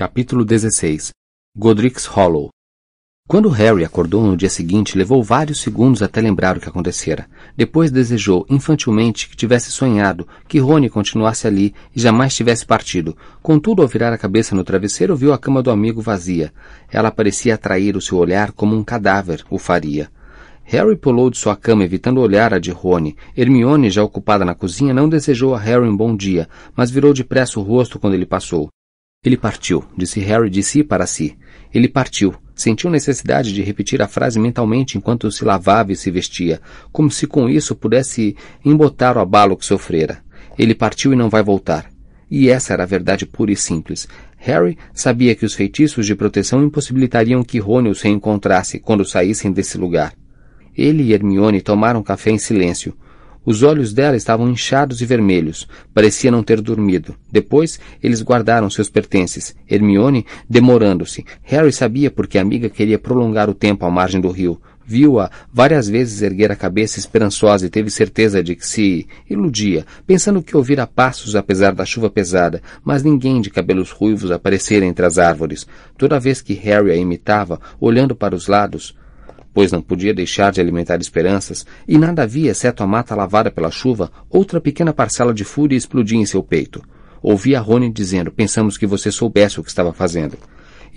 Capítulo 16 Godric's Hollow Quando Harry acordou no dia seguinte, levou vários segundos até lembrar o que acontecera. Depois desejou, infantilmente, que tivesse sonhado, que Rony continuasse ali e jamais tivesse partido. Contudo, ao virar a cabeça no travesseiro, viu a cama do amigo vazia. Ela parecia atrair o seu olhar como um cadáver o faria. Harry pulou de sua cama, evitando olhar a de Rony. Hermione, já ocupada na cozinha, não desejou a Harry um bom dia, mas virou depressa o rosto quando ele passou. Ele partiu, disse Harry de si para si. Ele partiu. Sentiu necessidade de repetir a frase mentalmente enquanto se lavava e se vestia, como se com isso pudesse embotar o abalo que sofrera. Ele partiu e não vai voltar. E essa era a verdade pura e simples. Harry sabia que os feitiços de proteção impossibilitariam que Rony os reencontrasse quando saíssem desse lugar. Ele e Hermione tomaram café em silêncio. Os olhos dela estavam inchados e vermelhos. Parecia não ter dormido. Depois, eles guardaram seus pertences. Hermione demorando-se. Harry sabia porque a amiga queria prolongar o tempo à margem do rio. Viu-a várias vezes erguer a cabeça esperançosa e teve certeza de que se iludia, pensando que ouvira passos apesar da chuva pesada, mas ninguém de cabelos ruivos aparecera entre as árvores. Toda vez que Harry a imitava, olhando para os lados, pois não podia deixar de alimentar esperanças, e nada havia, exceto a mata lavada pela chuva, outra pequena parcela de fúria explodia em seu peito. Ouvia Rony dizendo, pensamos que você soubesse o que estava fazendo.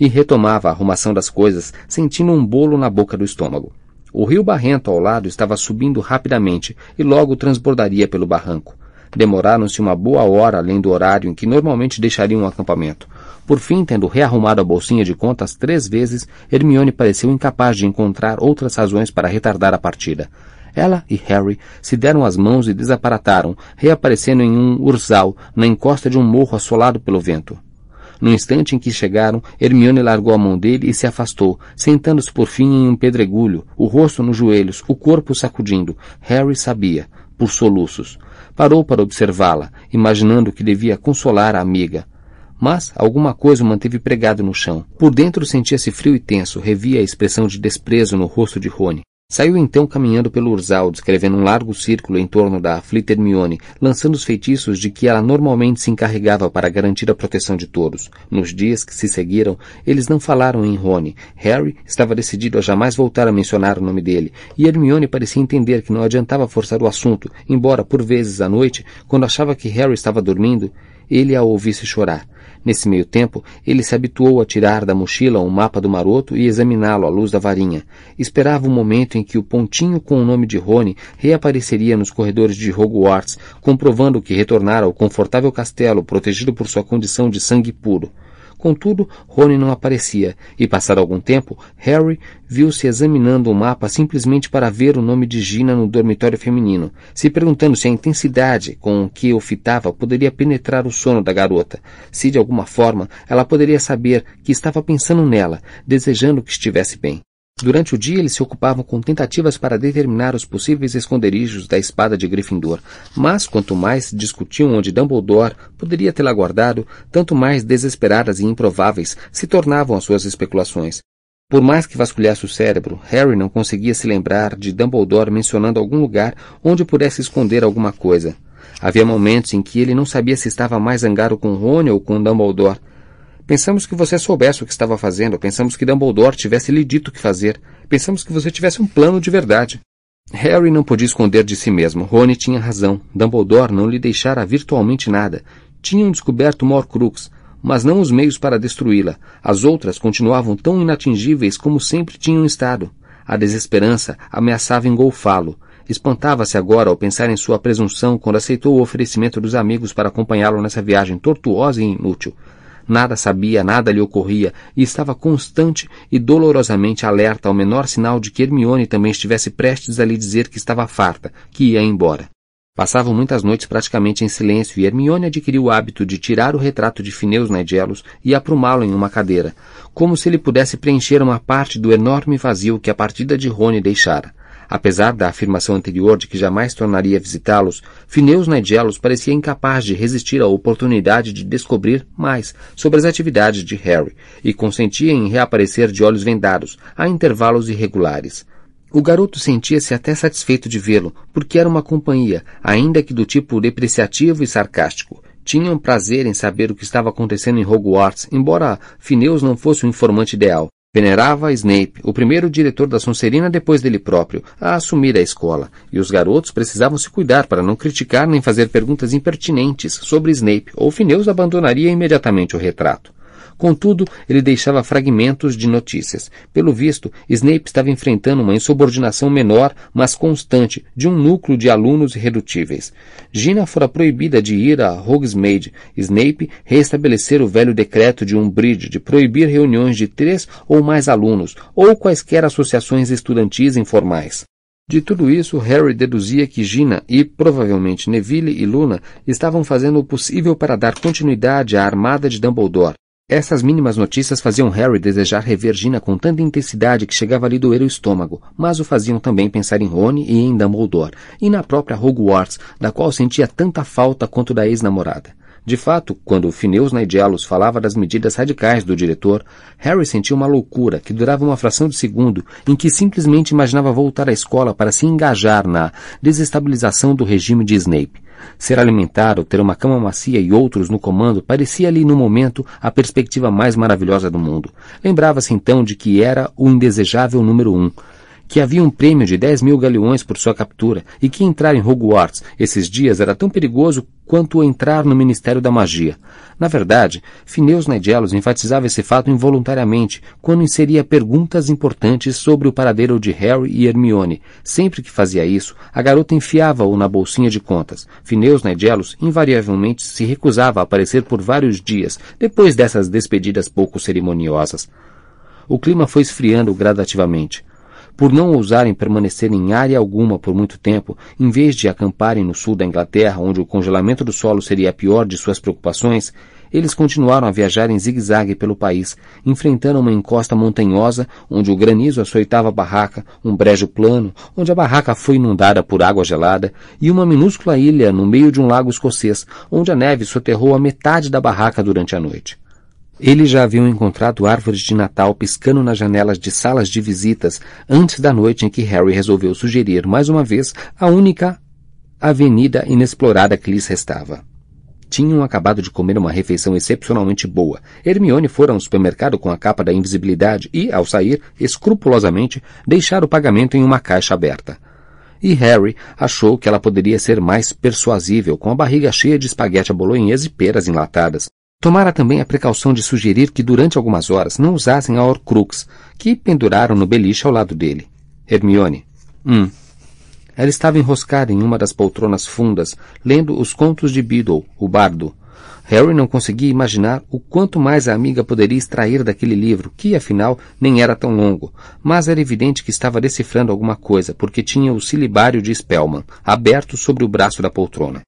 E retomava a arrumação das coisas, sentindo um bolo na boca do estômago. O rio barrento ao lado estava subindo rapidamente e logo transbordaria pelo barranco. Demoraram-se uma boa hora além do horário em que normalmente deixariam o acampamento. Por fim, tendo rearrumado a bolsinha de contas três vezes, Hermione pareceu incapaz de encontrar outras razões para retardar a partida. Ela e Harry se deram as mãos e desaparataram, reaparecendo em um urzal na encosta de um morro assolado pelo vento. No instante em que chegaram, Hermione largou a mão dele e se afastou, sentando-se por fim em um pedregulho, o rosto nos joelhos, o corpo sacudindo. Harry sabia, por soluços. Parou para observá-la, imaginando que devia consolar a amiga. Mas alguma coisa o manteve pregado no chão. Por dentro sentia-se frio e tenso, revia a expressão de desprezo no rosto de Rony. Saiu então caminhando pelo urzal, descrevendo um largo círculo em torno da aflita Hermione, lançando os feitiços de que ela normalmente se encarregava para garantir a proteção de todos. Nos dias que se seguiram, eles não falaram em Rony. Harry estava decidido a jamais voltar a mencionar o nome dele, e Hermione parecia entender que não adiantava forçar o assunto, embora por vezes à noite, quando achava que Harry estava dormindo, ele a ouvisse chorar. Nesse meio tempo, ele se habituou a tirar da mochila um mapa do maroto e examiná-lo à luz da varinha. Esperava o momento em que o pontinho com o nome de Rony reapareceria nos corredores de Hogwarts, comprovando que retornara ao confortável castelo protegido por sua condição de sangue puro. Contudo, Rony não aparecia, e passado algum tempo, Harry viu-se examinando o mapa simplesmente para ver o nome de Gina no dormitório feminino, se perguntando se a intensidade com que o fitava poderia penetrar o sono da garota, se de alguma forma ela poderia saber que estava pensando nela, desejando que estivesse bem. Durante o dia eles se ocupavam com tentativas para determinar os possíveis esconderijos da espada de Gryffindor, mas quanto mais discutiam onde Dumbledore poderia tê-la guardado, tanto mais desesperadas e improváveis se tornavam as suas especulações. Por mais que vasculhasse o cérebro, Harry não conseguia se lembrar de Dumbledore mencionando algum lugar onde pudesse esconder alguma coisa. Havia momentos em que ele não sabia se estava mais zangado com Rony ou com Dumbledore, Pensamos que você soubesse o que estava fazendo, pensamos que Dumbledore tivesse lhe dito o que fazer, pensamos que você tivesse um plano de verdade. Harry não podia esconder de si mesmo. Rony tinha razão. Dumbledore não lhe deixara virtualmente nada. Tinham descoberto Morcrux, mas não os meios para destruí-la. As outras continuavam tão inatingíveis como sempre tinham estado. A desesperança ameaçava engolfá-lo. Espantava-se agora ao pensar em sua presunção quando aceitou o oferecimento dos amigos para acompanhá-lo nessa viagem tortuosa e inútil. Nada sabia, nada lhe ocorria, e estava constante e dolorosamente alerta ao menor sinal de que Hermione também estivesse prestes a lhe dizer que estava farta, que ia embora. Passavam muitas noites praticamente em silêncio e Hermione adquiriu o hábito de tirar o retrato de Fineus Nigelos e aprumá-lo em uma cadeira, como se ele pudesse preencher uma parte do enorme vazio que a partida de Rony deixara. Apesar da afirmação anterior de que jamais tornaria a visitá-los, Fineus Nigelos parecia incapaz de resistir à oportunidade de descobrir mais sobre as atividades de Harry e consentia em reaparecer de olhos vendados, a intervalos irregulares. O garoto sentia-se até satisfeito de vê-lo, porque era uma companhia, ainda que do tipo depreciativo e sarcástico, Tinham prazer em saber o que estava acontecendo em Hogwarts, embora Phineas não fosse o informante ideal. Venerava Snape, o primeiro diretor da Sonserina depois dele próprio, a assumir a escola, e os garotos precisavam se cuidar para não criticar nem fazer perguntas impertinentes sobre Snape, ou Phineas abandonaria imediatamente o retrato. Contudo, ele deixava fragmentos de notícias. Pelo visto, Snape estava enfrentando uma insubordinação menor, mas constante, de um núcleo de alunos irredutíveis. Gina fora proibida de ir a Hogsmeade. Snape reestabelecer o velho decreto de Umbridge de proibir reuniões de três ou mais alunos, ou quaisquer associações estudantis informais. De tudo isso, Harry deduzia que Gina e, provavelmente, Neville e Luna estavam fazendo o possível para dar continuidade à armada de Dumbledore, essas mínimas notícias faziam Harry desejar rever Gina com tanta intensidade que chegava a lhe doer o estômago, mas o faziam também pensar em Rony e em Dumbledore, e na própria Hogwarts, da qual sentia tanta falta quanto da ex-namorada. De fato, quando Phineas Nigellus falava das medidas radicais do diretor, Harry sentia uma loucura que durava uma fração de segundo, em que simplesmente imaginava voltar à escola para se engajar na desestabilização do regime de Snape. Ser alimentado, ter uma cama macia e outros no comando parecia-lhe no momento a perspectiva mais maravilhosa do mundo. Lembrava-se então de que era o indesejável número um, que havia um prêmio de 10 mil galeões por sua captura e que entrar em Hogwarts esses dias era tão perigoso quanto entrar no Ministério da Magia. Na verdade, Phineas Nigellus enfatizava esse fato involuntariamente quando inseria perguntas importantes sobre o paradeiro de Harry e Hermione. Sempre que fazia isso, a garota enfiava-o na bolsinha de contas. Phineas Nigellus invariavelmente se recusava a aparecer por vários dias, depois dessas despedidas pouco cerimoniosas. O clima foi esfriando gradativamente. Por não ousarem permanecer em área alguma por muito tempo, em vez de acamparem no sul da Inglaterra, onde o congelamento do solo seria a pior de suas preocupações, eles continuaram a viajar em zigue-zague pelo país, enfrentando uma encosta montanhosa, onde o granizo açoitava a barraca, um brejo plano, onde a barraca foi inundada por água gelada, e uma minúscula ilha no meio de um lago escocês, onde a neve soterrou a metade da barraca durante a noite. Eles já haviam encontrado árvores de Natal piscando nas janelas de salas de visitas antes da noite em que Harry resolveu sugerir mais uma vez a única avenida inexplorada que lhes restava. Tinham acabado de comer uma refeição excepcionalmente boa. Hermione fora ao supermercado com a capa da invisibilidade e, ao sair, escrupulosamente, deixar o pagamento em uma caixa aberta. E Harry achou que ela poderia ser mais persuasível com a barriga cheia de espaguete à bolonhesa e peras enlatadas, Tomara também a precaução de sugerir que durante algumas horas não usassem a Horcrux, que penduraram no beliche ao lado dele. Hermione. Hum. Ela estava enroscada em uma das poltronas fundas, lendo os contos de Beedle, o bardo. Harry não conseguia imaginar o quanto mais a amiga poderia extrair daquele livro, que, afinal, nem era tão longo, mas era evidente que estava decifrando alguma coisa, porque tinha o silibário de Spellman, aberto sobre o braço da poltrona.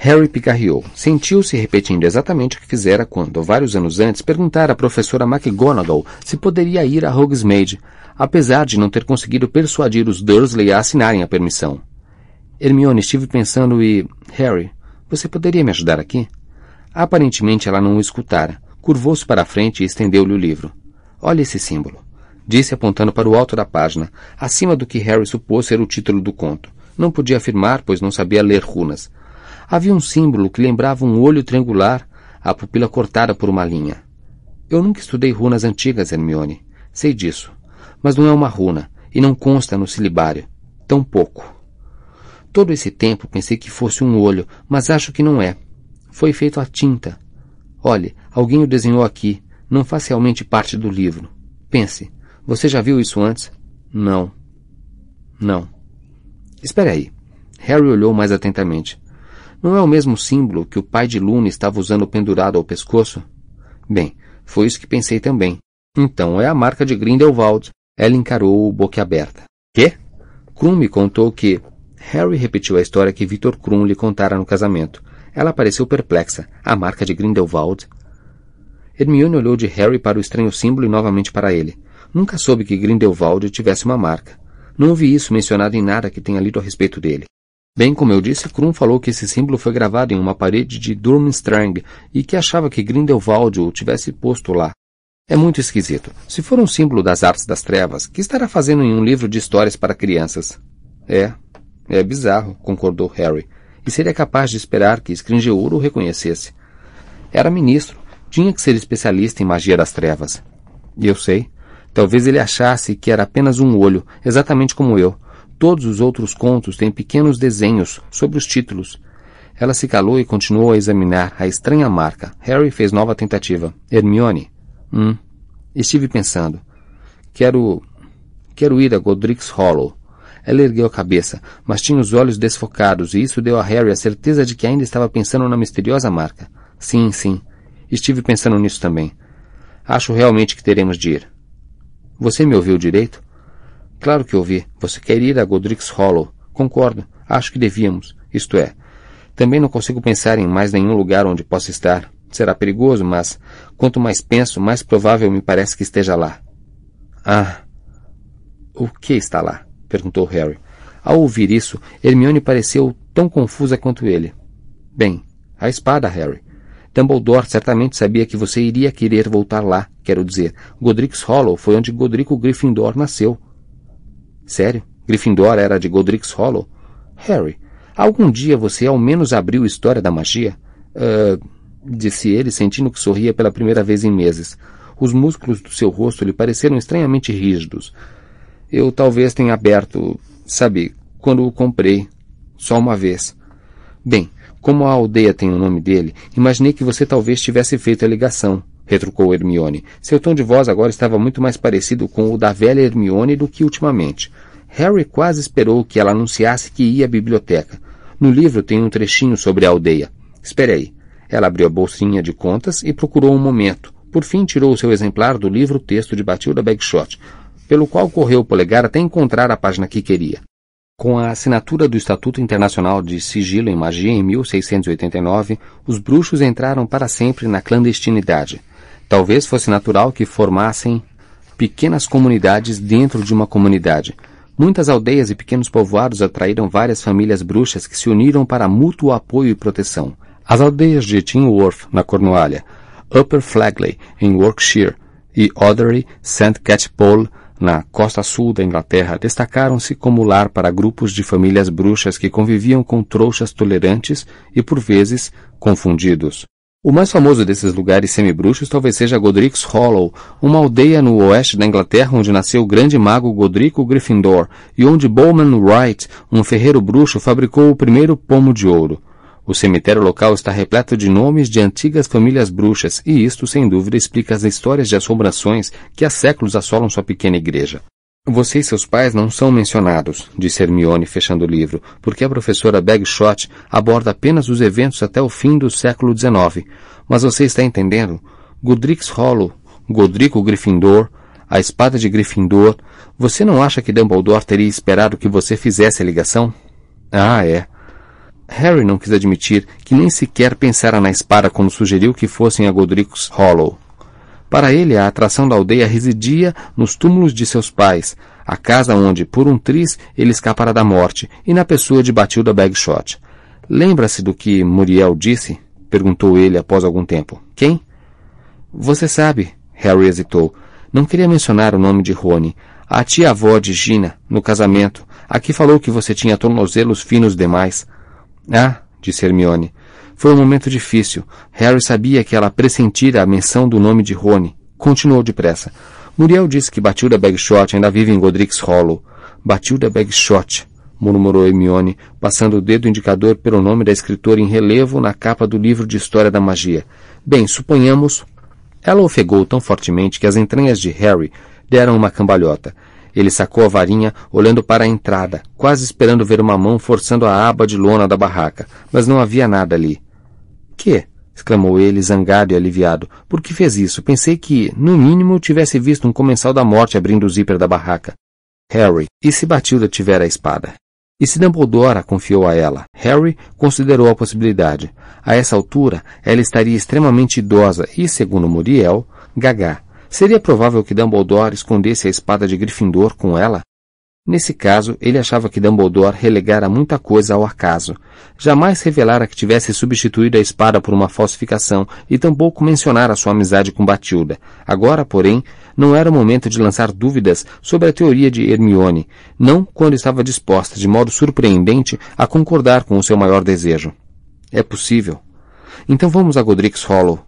Harry picarreou. Sentiu-se repetindo exatamente o que fizera quando, vários anos antes, perguntara à professora McGonagall se poderia ir a Hogsmeade, apesar de não ter conseguido persuadir os Dursley a assinarem a permissão. Hermione, estive pensando e... Harry, você poderia me ajudar aqui? Aparentemente ela não o escutara. Curvou-se para a frente e estendeu-lhe o livro. Olhe esse símbolo. Disse apontando para o alto da página, acima do que Harry supôs ser o título do conto. Não podia afirmar, pois não sabia ler runas. Havia um símbolo que lembrava um olho triangular, a pupila cortada por uma linha. Eu nunca estudei runas antigas, Hermione. Sei disso. Mas não é uma runa, e não consta no silibário. Tão pouco. Todo esse tempo pensei que fosse um olho, mas acho que não é. Foi feito a tinta. Olhe, alguém o desenhou aqui. Não faz realmente parte do livro. Pense, você já viu isso antes? Não. Não. Espere aí. Harry olhou mais atentamente. Não é o mesmo símbolo que o pai de Luna estava usando pendurado ao pescoço? Bem, foi isso que pensei também. Então é a marca de Grindelwald. Ela encarou-o boquiaberta. Quê? Krum me contou que... Harry repetiu a história que Victor Krum lhe contara no casamento. Ela pareceu perplexa. A marca de Grindelwald? Hermione olhou de Harry para o estranho símbolo e novamente para ele. Nunca soube que Grindelwald tivesse uma marca. Não ouvi isso mencionado em nada que tenha lido a respeito dele. Bem como eu disse, Krum falou que esse símbolo foi gravado em uma parede de Durmstrang e que achava que Grindelwald o tivesse posto lá. É muito esquisito. Se for um símbolo das artes das trevas, que estará fazendo em um livro de histórias para crianças? É, é bizarro, concordou Harry, e seria capaz de esperar que Scringeouro o reconhecesse. Era ministro. Tinha que ser especialista em magia das trevas. E eu sei. Talvez ele achasse que era apenas um olho, exatamente como eu. Todos os outros contos têm pequenos desenhos sobre os títulos. Ela se calou e continuou a examinar a estranha marca. Harry fez nova tentativa. Hermione. Hum. Estive pensando. Quero. Quero ir a Godric's Hollow. Ela ergueu a cabeça, mas tinha os olhos desfocados, e isso deu a Harry a certeza de que ainda estava pensando na misteriosa marca. Sim, sim. Estive pensando nisso também. Acho realmente que teremos de ir. Você me ouviu direito? Claro que ouvi. Você quer ir a Godric's Hollow. Concordo. Acho que devíamos. Isto é, também não consigo pensar em mais nenhum lugar onde possa estar. Será perigoso, mas quanto mais penso, mais provável me parece que esteja lá. Ah. O que está lá? perguntou Harry. Ao ouvir isso, Hermione pareceu tão confusa quanto ele. Bem, a espada, Harry. Dumbledore certamente sabia que você iria querer voltar lá. Quero dizer, Godric's Hollow foi onde Godrico Gryffindor nasceu. Sério? Gryffindor era de Godric's Hollow? Harry, algum dia você ao menos abriu História da Magia? Uh, disse ele, sentindo que sorria pela primeira vez em meses. Os músculos do seu rosto lhe pareceram estranhamente rígidos. Eu talvez tenha aberto, sabe, quando o comprei. Só uma vez. Bem, como a aldeia tem o nome dele, imaginei que você talvez tivesse feito a ligação, retrucou Hermione. Seu tom de voz agora estava muito mais parecido com o da velha Hermione do que ultimamente. Harry quase esperou que ela anunciasse que ia à biblioteca. No livro tem um trechinho sobre a aldeia. Espere aí. Ela abriu a bolsinha de contas e procurou um momento. Por fim, tirou o seu exemplar do livro texto de Batilda Bagshot, pelo qual correu o polegar até encontrar a página que queria. Com a assinatura do Estatuto Internacional de Sigilo em Magia em 1689, os bruxos entraram para sempre na clandestinidade. Talvez fosse natural que formassem pequenas comunidades dentro de uma comunidade. Muitas aldeias e pequenos povoados atraíram várias famílias bruxas que se uniram para mútuo apoio e proteção. As aldeias de Tinworth, na Cornualha, Upper Flagley, em Yorkshire, e Ottery, St. Catchpole, na costa sul da Inglaterra, destacaram-se como lar para grupos de famílias bruxas que conviviam com trouxas tolerantes e, por vezes, confundidos. O mais famoso desses lugares semibruxos talvez seja Godric's Hollow, uma aldeia no oeste da Inglaterra onde nasceu o grande mago Godrico Gryffindor e onde Bowman Wright, um ferreiro bruxo, fabricou o primeiro pomo de ouro. O cemitério local está repleto de nomes de antigas famílias bruxas, e isto, sem dúvida, explica as histórias de assombrações que há séculos assolam sua pequena igreja. Você e seus pais não são mencionados, disse Hermione, fechando o livro, porque a professora Bagshot aborda apenas os eventos até o fim do século XIX. Mas você está entendendo? Godric's Hollow, Godrico Gryffindor, a espada de Gryffindor. Você não acha que Dumbledore teria esperado que você fizesse a ligação? Ah, é. Harry não quis admitir que nem sequer pensara na espada quando sugeriu que fossem a Godric's Hollow. Para ele, a atração da aldeia residia nos túmulos de seus pais, a casa onde, por um triz, ele escapara da morte, e na pessoa de Batilda Bagshot. Lembra-se do que Muriel disse? perguntou ele após algum tempo. Quem? Você sabe, Harry hesitou. Não queria mencionar o nome de Rony. A tia-avó de Gina, no casamento, a que falou que você tinha tornozelos finos demais. Ah, disse Hermione. Foi um momento difícil. Harry sabia que ela pressentira a menção do nome de Rony. Continuou depressa. Muriel disse que Batilda Bagshot ainda vive em Godric's Hollow. Batilda Bagshot, murmurou Hermione, passando o dedo indicador pelo nome da escritora em relevo na capa do livro de História da Magia. Bem, suponhamos... Ela ofegou tão fortemente que as entranhas de Harry deram uma cambalhota. Ele sacou a varinha, olhando para a entrada, quase esperando ver uma mão forçando a aba de lona da barraca, mas não havia nada ali. Que? exclamou ele, zangado e aliviado. Por que fez isso? Pensei que, no mínimo, tivesse visto um comensal da morte abrindo o zíper da barraca. Harry, e se Batilda tiver a espada? E se Dumbledore a confiou a ela? Harry considerou a possibilidade. A essa altura, ela estaria extremamente idosa e, segundo Muriel, gagá. Seria provável que Dumbledore escondesse a espada de Gryffindor com ela? Nesse caso, ele achava que Dumbledore relegara muita coisa ao acaso. Jamais revelara que tivesse substituído a espada por uma falsificação e tampouco mencionara sua amizade com Batilda. Agora, porém, não era o momento de lançar dúvidas sobre a teoria de Hermione, não quando estava disposta, de modo surpreendente, a concordar com o seu maior desejo. É possível. Então vamos a Godric's Hollow.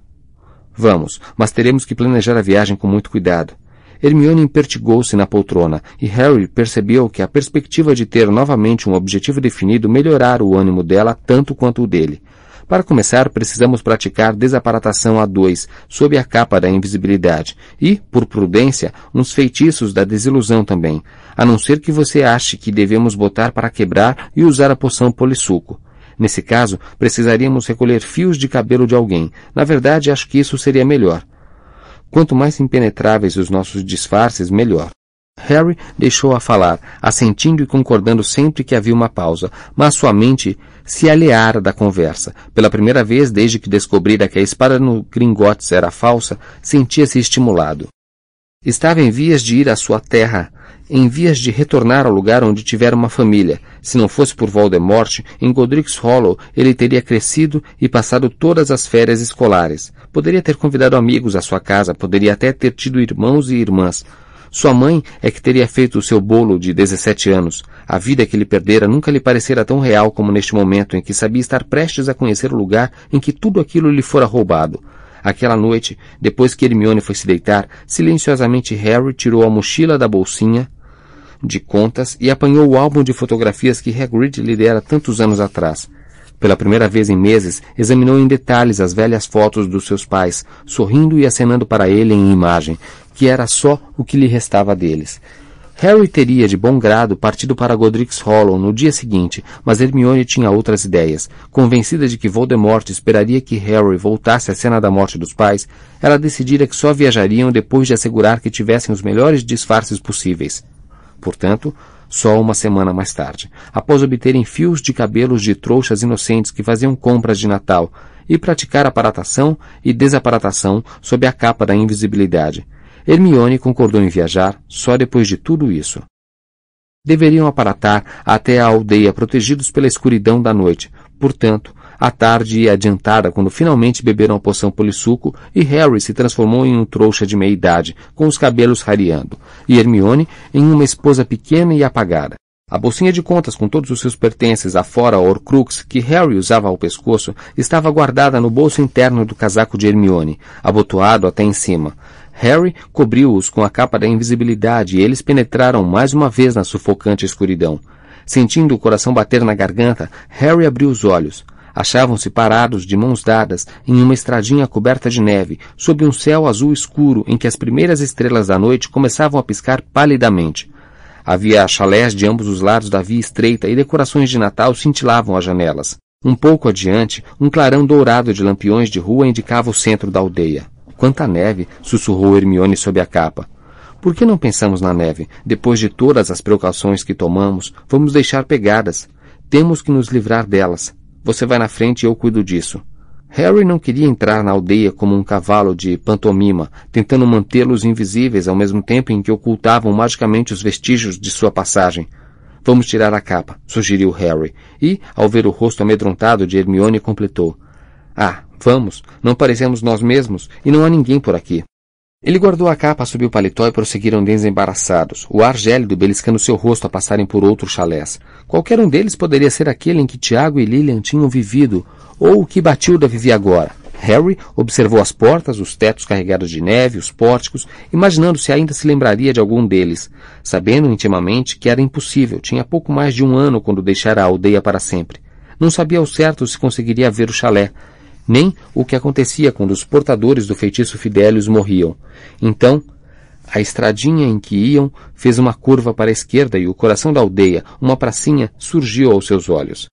Vamos, mas teremos que planejar a viagem com muito cuidado. Hermione impertigou-se na poltrona, e Harry percebeu que a perspectiva de ter novamente um objetivo definido melhorara o ânimo dela tanto quanto o dele. Para começar, precisamos praticar desaparatação a dois, sob a capa da invisibilidade, e, por prudência, uns feitiços da desilusão também, a não ser que você ache que devemos botar para quebrar e usar a poção polissuco. Nesse caso, precisaríamos recolher fios de cabelo de alguém. Na verdade, acho que isso seria melhor. Quanto mais impenetráveis os nossos disfarces, melhor. Harry deixou-a falar, assentindo e concordando sempre que havia uma pausa, mas sua mente se alheara da conversa. Pela primeira vez desde que descobrira que a espada no Gringotes era falsa, sentia-se estimulado. Estava em vias de ir à sua terra, em vias de retornar ao lugar onde tivera uma família. Se não fosse por Voldemort, em Godric's Hollow ele teria crescido e passado todas as férias escolares. Poderia ter convidado amigos à sua casa, poderia até ter tido irmãos e irmãs. Sua mãe é que teria feito o seu bolo de 17 anos. A vida que ele perdera nunca lhe parecera tão real como neste momento em que sabia estar prestes a conhecer o lugar em que tudo aquilo lhe fora roubado. Aquela noite, depois que Hermione foi se deitar, silenciosamente Harry tirou a mochila da bolsinha de contas e apanhou o álbum de fotografias que Hagrid lhe dera tantos anos atrás. Pela primeira vez em meses, examinou em detalhes as velhas fotos dos seus pais, sorrindo e acenando para ele em imagem, que era só o que lhe restava deles. Harry teria, de bom grado, partido para Godric's Hollow no dia seguinte, mas Hermione tinha outras ideias. Convencida de que Voldemort esperaria que Harry voltasse à cena da morte dos pais, ela decidira que só viajariam depois de assegurar que tivessem os melhores disfarces possíveis. Portanto, só uma semana mais tarde, após obterem fios de cabelos de trouxas inocentes que faziam compras de Natal e praticar aparatação e desaparatação sob a capa da invisibilidade. Hermione concordou em viajar só depois de tudo isso. Deveriam aparatar até a aldeia protegidos pela escuridão da noite. Portanto, a tarde ia adiantada quando finalmente beberam a poção polissuco e Harry se transformou em um trouxa de meia idade, com os cabelos rareando, e Hermione em uma esposa pequena e apagada. A bolsinha de contas com todos os seus pertences afora a Horcrux que Harry usava ao pescoço estava guardada no bolso interno do casaco de Hermione, abotoado até em cima. Harry cobriu-os com a capa da invisibilidade e eles penetraram mais uma vez na sufocante escuridão. Sentindo o coração bater na garganta, Harry abriu os olhos. Achavam-se parados, de mãos dadas, em uma estradinha coberta de neve, sob um céu azul escuro em que as primeiras estrelas da noite começavam a piscar palidamente. Havia chalés de ambos os lados da via estreita e decorações de Natal cintilavam as janelas. Um pouco adiante, um clarão dourado de lampiões de rua indicava o centro da aldeia. Quanta neve! sussurrou Hermione sob a capa. Por que não pensamos na neve? Depois de todas as precauções que tomamos, vamos deixar pegadas. Temos que nos livrar delas. Você vai na frente e eu cuido disso. Harry não queria entrar na aldeia como um cavalo de pantomima, tentando mantê-los invisíveis ao mesmo tempo em que ocultavam magicamente os vestígios de sua passagem. Vamos tirar a capa, sugeriu Harry, e, ao ver o rosto amedrontado de Hermione, completou. Ah, Vamos, não parecemos nós mesmos e não há ninguém por aqui. Ele guardou a capa sob o paletó e prosseguiram desembaraçados, o ar gélido beliscando seu rosto a passarem por outros chalés. Qualquer um deles poderia ser aquele em que Tiago e Lilian tinham vivido, ou o que Batilda vivia agora. Harry observou as portas, os tetos carregados de neve, os pórticos, imaginando se ainda se lembraria de algum deles, sabendo intimamente que era impossível, tinha pouco mais de um ano quando deixara a aldeia para sempre. Não sabia ao certo se conseguiria ver o chalé, nem o que acontecia quando os portadores do feitiço Fidelius morriam. Então, a estradinha em que iam fez uma curva para a esquerda e o coração da aldeia, uma pracinha, surgiu aos seus olhos.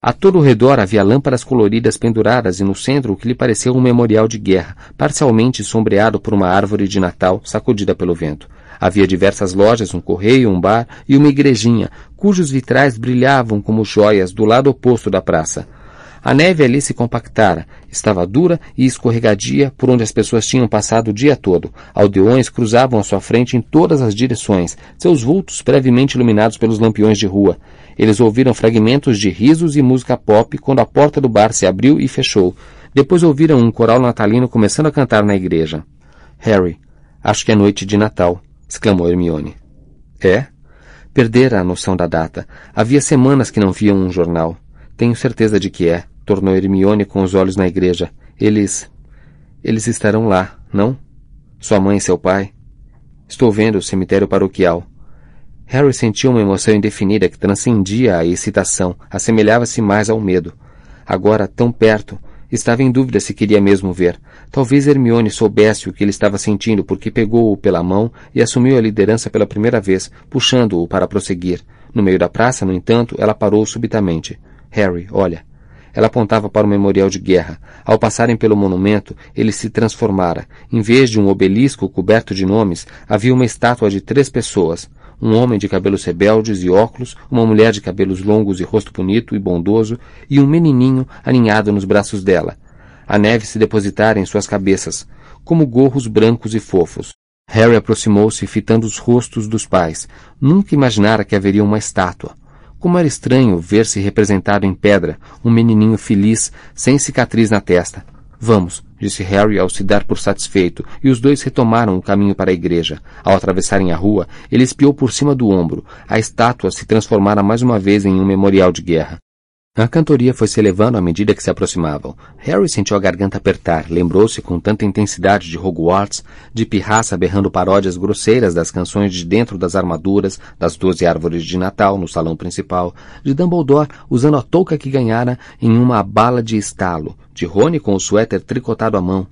A todo o redor havia lâmpadas coloridas penduradas e no centro o que lhe pareceu um memorial de guerra, parcialmente sombreado por uma árvore de Natal sacudida pelo vento. Havia diversas lojas, um correio, um bar e uma igrejinha, cujos vitrais brilhavam como joias do lado oposto da praça. A neve ali se compactara, estava dura e escorregadia por onde as pessoas tinham passado o dia todo. Aldeões cruzavam à sua frente em todas as direções, seus vultos brevemente iluminados pelos lampiões de rua. Eles ouviram fragmentos de risos e música pop quando a porta do bar se abriu e fechou. Depois ouviram um coral natalino começando a cantar na igreja. Harry, acho que é noite de Natal, exclamou Hermione. É? Perdera a noção da data. Havia semanas que não viam um jornal. Tenho certeza de que é. Tornou Hermione com os olhos na igreja. Eles. Eles estarão lá, não? Sua mãe e seu pai? Estou vendo o cemitério paroquial. Harry sentiu uma emoção indefinida que transcendia a excitação, assemelhava-se mais ao medo. Agora, tão perto, estava em dúvida se queria mesmo ver. Talvez Hermione soubesse o que ele estava sentindo porque pegou-o pela mão e assumiu a liderança pela primeira vez, puxando-o para prosseguir. No meio da praça, no entanto, ela parou subitamente. Harry, olha. Ela apontava para o memorial de guerra. Ao passarem pelo monumento, ele se transformara. Em vez de um obelisco coberto de nomes, havia uma estátua de três pessoas um homem de cabelos rebeldes e óculos, uma mulher de cabelos longos e rosto bonito e bondoso, e um menininho aninhado nos braços dela. A neve se depositara em suas cabeças, como gorros brancos e fofos. Harry aproximou-se, fitando os rostos dos pais. Nunca imaginara que haveria uma estátua. Como era estranho ver-se representado em pedra, um menininho feliz, sem cicatriz na testa. Vamos, disse Harry ao se dar por satisfeito, e os dois retomaram o caminho para a igreja. Ao atravessarem a rua, ele espiou por cima do ombro. A estátua se transformara mais uma vez em um memorial de guerra. A cantoria foi se elevando à medida que se aproximavam. Harry sentiu a garganta apertar, lembrou-se com tanta intensidade de Hogwarts, de pirraça berrando paródias grosseiras das canções de dentro das armaduras, das doze árvores de Natal no salão principal, de Dumbledore usando a touca que ganhara em uma bala de estalo, de Rony com o suéter tricotado à mão.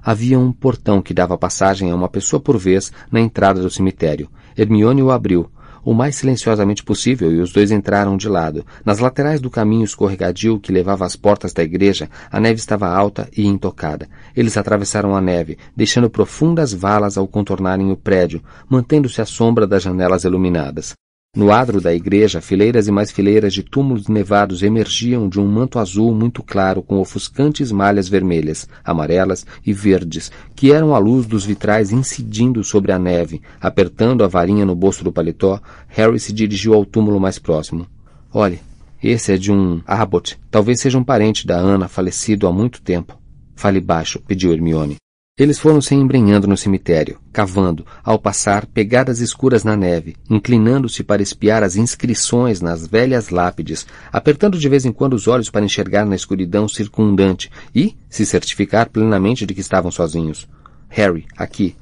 Havia um portão que dava passagem a uma pessoa por vez na entrada do cemitério. Hermione o abriu, o mais silenciosamente possível e os dois entraram de lado. Nas laterais do caminho escorregadio que levava às portas da igreja, a neve estava alta e intocada. Eles atravessaram a neve, deixando profundas valas ao contornarem o prédio, mantendo-se à sombra das janelas iluminadas. No adro da igreja, fileiras e mais fileiras de túmulos nevados emergiam de um manto azul muito claro com ofuscantes malhas vermelhas, amarelas e verdes, que eram a luz dos vitrais incidindo sobre a neve. Apertando a varinha no bolso do paletó, Harry se dirigiu ao túmulo mais próximo. Olhe, esse é de um Abbott. Talvez seja um parente da Ana, falecido há muito tempo. Fale baixo, pediu Hermione. Eles foram se embrenhando no cemitério, cavando, ao passar, pegadas escuras na neve, inclinando-se para espiar as inscrições nas velhas lápides, apertando de vez em quando os olhos para enxergar na escuridão circundante e se certificar plenamente de que estavam sozinhos. Harry, aqui.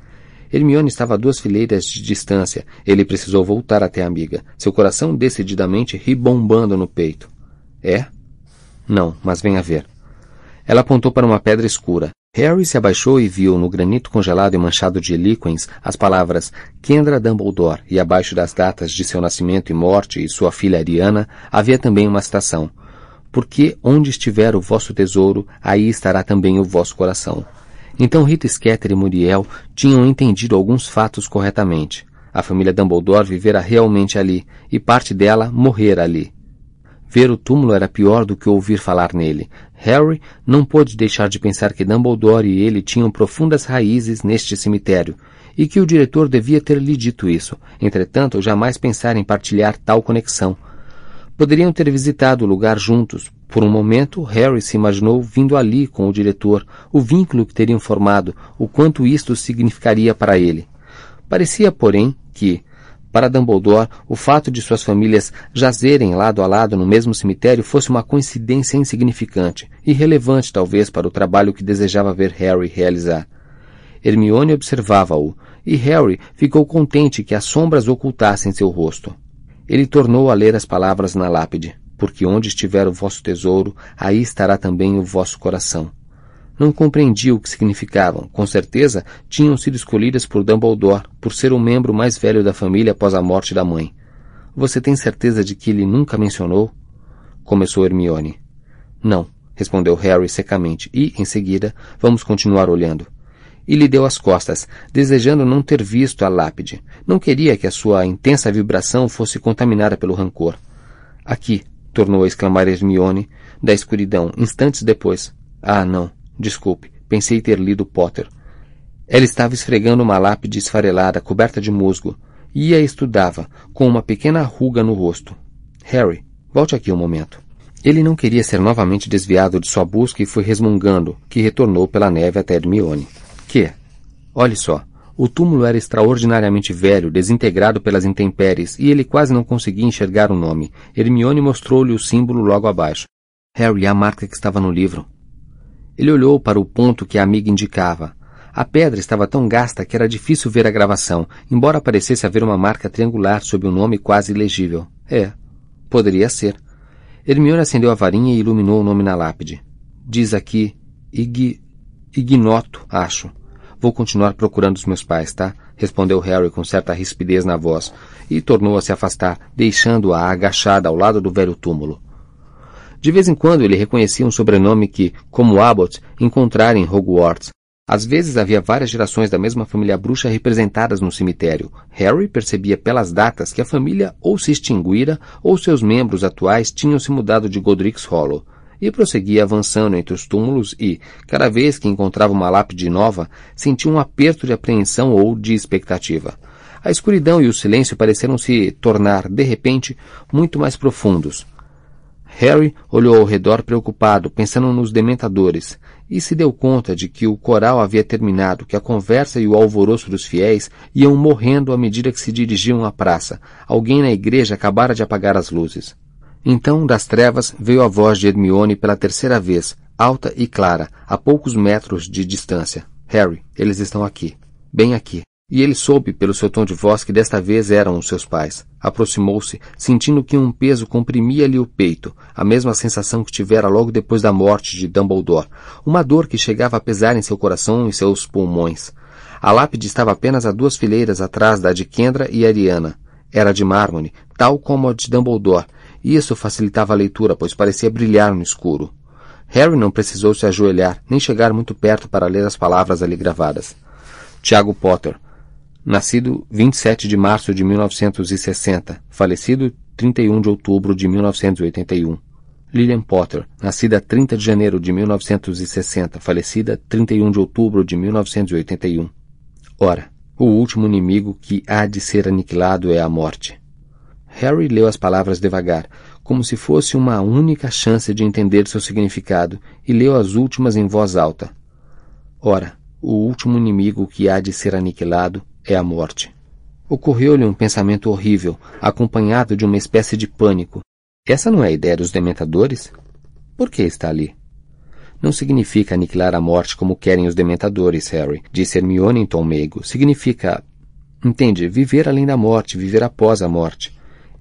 Hermione estava a duas fileiras de distância. Ele precisou voltar até a amiga, seu coração decididamente ribombando no peito. É? Não, mas venha ver. Ela apontou para uma pedra escura. Harry se abaixou e viu no granito congelado e manchado de líquens as palavras Kendra Dumbledore e abaixo das datas de seu nascimento e morte e sua filha Ariana havia também uma citação. Porque onde estiver o vosso tesouro, aí estará também o vosso coração. Então Rita Skeeter e Muriel tinham entendido alguns fatos corretamente. A família Dumbledore vivera realmente ali, e parte dela morrera ali. Ver o túmulo era pior do que ouvir falar nele. Harry não pôde deixar de pensar que Dumbledore e ele tinham profundas raízes neste cemitério, e que o diretor devia ter lhe dito isso. Entretanto, jamais pensar em partilhar tal conexão. Poderiam ter visitado o lugar juntos. Por um momento, Harry se imaginou vindo ali com o diretor, o vínculo que teriam formado, o quanto isto significaria para ele. Parecia, porém, que, para Dumbledore, o fato de suas famílias jazerem lado a lado no mesmo cemitério fosse uma coincidência insignificante, irrelevante talvez para o trabalho que desejava ver Harry realizar. Hermione observava-o, e Harry ficou contente que as sombras ocultassem seu rosto. Ele tornou a ler as palavras na lápide, porque onde estiver o vosso tesouro, aí estará também o vosso coração. Não compreendia o que significavam. Com certeza, tinham sido escolhidas por Dumbledore por ser o membro mais velho da família após a morte da mãe. Você tem certeza de que ele nunca mencionou? Começou Hermione. Não, respondeu Harry secamente, e, em seguida, vamos continuar olhando. E lhe deu as costas, desejando não ter visto a lápide. Não queria que a sua intensa vibração fosse contaminada pelo rancor. Aqui, tornou a exclamar Hermione, da escuridão, instantes depois. Ah, não. Desculpe, pensei ter lido Potter. Ela estava esfregando uma lápide esfarelada, coberta de musgo, e a estudava, com uma pequena ruga no rosto. Harry, volte aqui um momento. Ele não queria ser novamente desviado de sua busca e foi resmungando, que retornou pela neve até Hermione. Que? Olhe só. O túmulo era extraordinariamente velho, desintegrado pelas intempéries, e ele quase não conseguia enxergar o nome. Hermione mostrou-lhe o símbolo logo abaixo. Harry, a marca que estava no livro. Ele olhou para o ponto que a amiga indicava. A pedra estava tão gasta que era difícil ver a gravação, embora parecesse haver uma marca triangular sob um nome quase ilegível. É, poderia ser. Hermione acendeu a varinha e iluminou o nome na lápide. Diz aqui Ig... Ignoto, acho. Vou continuar procurando os meus pais, tá? Respondeu Harry com certa rispidez na voz, e tornou a se afastar, deixando-a agachada ao lado do velho túmulo. De vez em quando ele reconhecia um sobrenome que, como Abbott, encontrara em Hogwarts. Às vezes havia várias gerações da mesma família bruxa representadas no cemitério. Harry percebia pelas datas que a família ou se extinguira ou seus membros atuais tinham se mudado de Godric's Hollow e prosseguia avançando entre os túmulos e, cada vez que encontrava uma lápide nova, sentia um aperto de apreensão ou de expectativa. A escuridão e o silêncio pareceram se tornar, de repente, muito mais profundos. Harry olhou ao redor preocupado, pensando nos dementadores, e se deu conta de que o coral havia terminado, que a conversa e o alvoroço dos fiéis iam morrendo à medida que se dirigiam à praça. Alguém na igreja acabara de apagar as luzes. Então, das trevas, veio a voz de Hermione pela terceira vez, alta e clara, a poucos metros de distância. Harry, eles estão aqui. Bem aqui. E ele soube, pelo seu tom de voz, que desta vez eram os seus pais. Aproximou-se, sentindo que um peso comprimia-lhe o peito, a mesma sensação que tivera logo depois da morte de Dumbledore, uma dor que chegava a pesar em seu coração e seus pulmões. A lápide estava apenas a duas fileiras atrás da de Kendra e Ariana. Era de mármore, tal como a de Dumbledore, isso facilitava a leitura, pois parecia brilhar no escuro. Harry não precisou se ajoelhar, nem chegar muito perto para ler as palavras ali gravadas. Tiago Potter, nascido 27 de março de 1960, falecido 31 de outubro de 1981. Lillian Potter, nascida 30 de janeiro de 1960, falecida 31 de outubro de 1981. Ora, o último inimigo que há de ser aniquilado é a morte. Harry leu as palavras devagar, como se fosse uma única chance de entender seu significado, e leu as últimas em voz alta. Ora, o último inimigo que há de ser aniquilado é a morte. Ocorreu-lhe um pensamento horrível, acompanhado de uma espécie de pânico. Essa não é a ideia dos dementadores? Por que está ali? Não significa aniquilar a morte como querem os dementadores, Harry, disse Hermione em tom meigo. Significa, entende, viver além da morte, viver após a morte.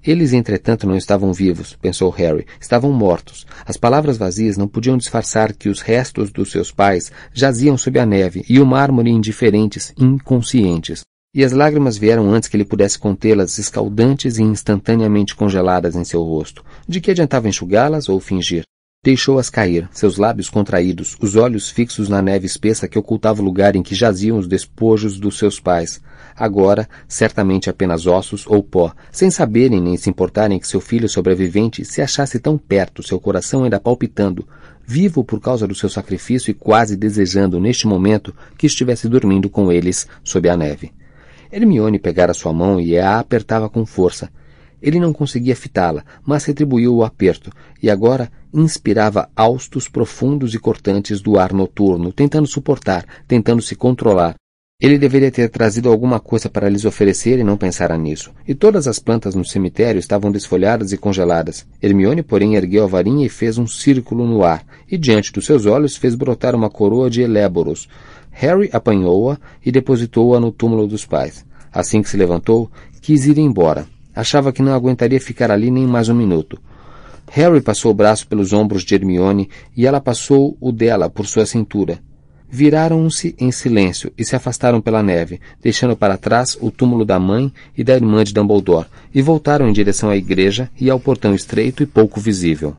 Eles, entretanto, não estavam vivos, pensou Harry. Estavam mortos. As palavras vazias não podiam disfarçar que os restos dos seus pais jaziam sob a neve e o mármore indiferentes, inconscientes. E as lágrimas vieram antes que ele pudesse contê-las, escaldantes e instantaneamente congeladas em seu rosto. De que adiantava enxugá-las ou fingir? Deixou-as cair, seus lábios contraídos, os olhos fixos na neve espessa que ocultava o lugar em que jaziam os despojos dos seus pais. Agora, certamente apenas ossos ou pó, sem saberem nem se importarem que seu filho sobrevivente se achasse tão perto, seu coração ainda palpitando, vivo por causa do seu sacrifício e quase desejando, neste momento, que estivesse dormindo com eles sob a neve. Hermione pegara sua mão e a apertava com força. Ele não conseguia fitá-la, mas retribuiu o aperto, e agora inspirava haustos profundos e cortantes do ar noturno, tentando suportar, tentando se controlar. Ele deveria ter trazido alguma coisa para lhes oferecer e não pensara nisso. E todas as plantas no cemitério estavam desfolhadas e congeladas. Hermione, porém, ergueu a varinha e fez um círculo no ar, e diante dos seus olhos fez brotar uma coroa de eléboros. Harry apanhou-a e depositou-a no túmulo dos pais. Assim que se levantou, quis ir embora. Achava que não aguentaria ficar ali nem mais um minuto. Harry passou o braço pelos ombros de Hermione e ela passou o dela por sua cintura. Viraram-se em silêncio e se afastaram pela neve, deixando para trás o túmulo da mãe e da irmã de Dumbledore, e voltaram em direção à igreja e ao portão estreito e pouco visível.